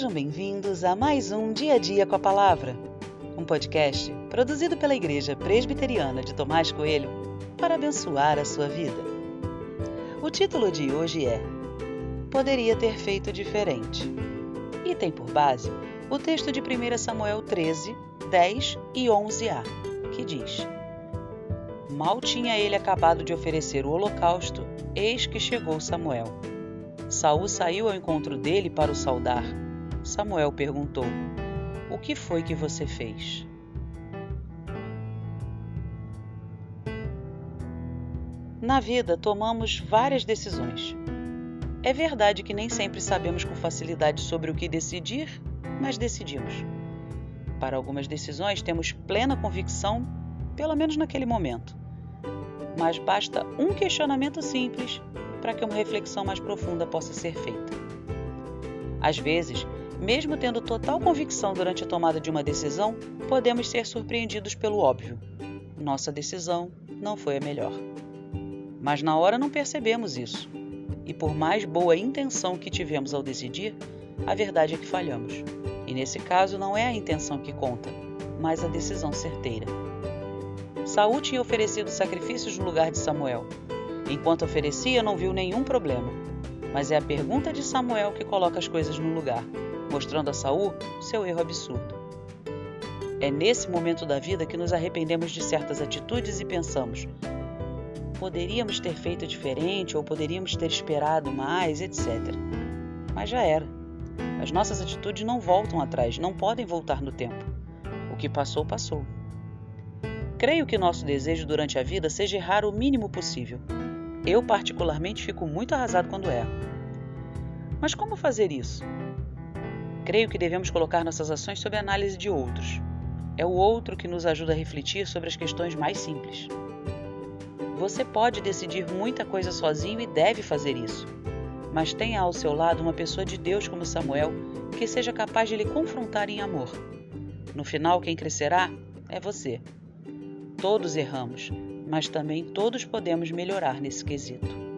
Sejam bem-vindos a mais um Dia a Dia com a Palavra, um podcast produzido pela Igreja Presbiteriana de Tomás Coelho para abençoar a sua vida. O título de hoje é Poderia ter feito diferente e tem por base o texto de 1 Samuel 13, 10 e 11a, que diz: Mal tinha ele acabado de oferecer o holocausto, eis que chegou Samuel. Saul saiu ao encontro dele para o saudar. Samuel perguntou: O que foi que você fez? Na vida, tomamos várias decisões. É verdade que nem sempre sabemos com facilidade sobre o que decidir, mas decidimos. Para algumas decisões, temos plena convicção, pelo menos naquele momento. Mas basta um questionamento simples para que uma reflexão mais profunda possa ser feita. Às vezes, mesmo tendo total convicção durante a tomada de uma decisão, podemos ser surpreendidos pelo óbvio. Nossa decisão não foi a melhor. Mas na hora não percebemos isso. E por mais boa intenção que tivemos ao decidir, a verdade é que falhamos. E nesse caso não é a intenção que conta, mas a decisão certeira. Saul tinha oferecido sacrifícios no lugar de Samuel. Enquanto oferecia, não viu nenhum problema. Mas é a pergunta de Samuel que coloca as coisas no lugar mostrando a Saul seu erro absurdo. É nesse momento da vida que nos arrependemos de certas atitudes e pensamos: poderíamos ter feito diferente ou poderíamos ter esperado mais, etc. Mas já era. As nossas atitudes não voltam atrás, não podem voltar no tempo. O que passou, passou. Creio que nosso desejo durante a vida seja errar o mínimo possível. Eu, particularmente, fico muito arrasado quando erro. Mas como fazer isso? Creio que devemos colocar nossas ações sob a análise de outros. É o outro que nos ajuda a refletir sobre as questões mais simples. Você pode decidir muita coisa sozinho e deve fazer isso. Mas tenha ao seu lado uma pessoa de Deus como Samuel que seja capaz de lhe confrontar em amor. No final, quem crescerá é você. Todos erramos, mas também todos podemos melhorar nesse quesito.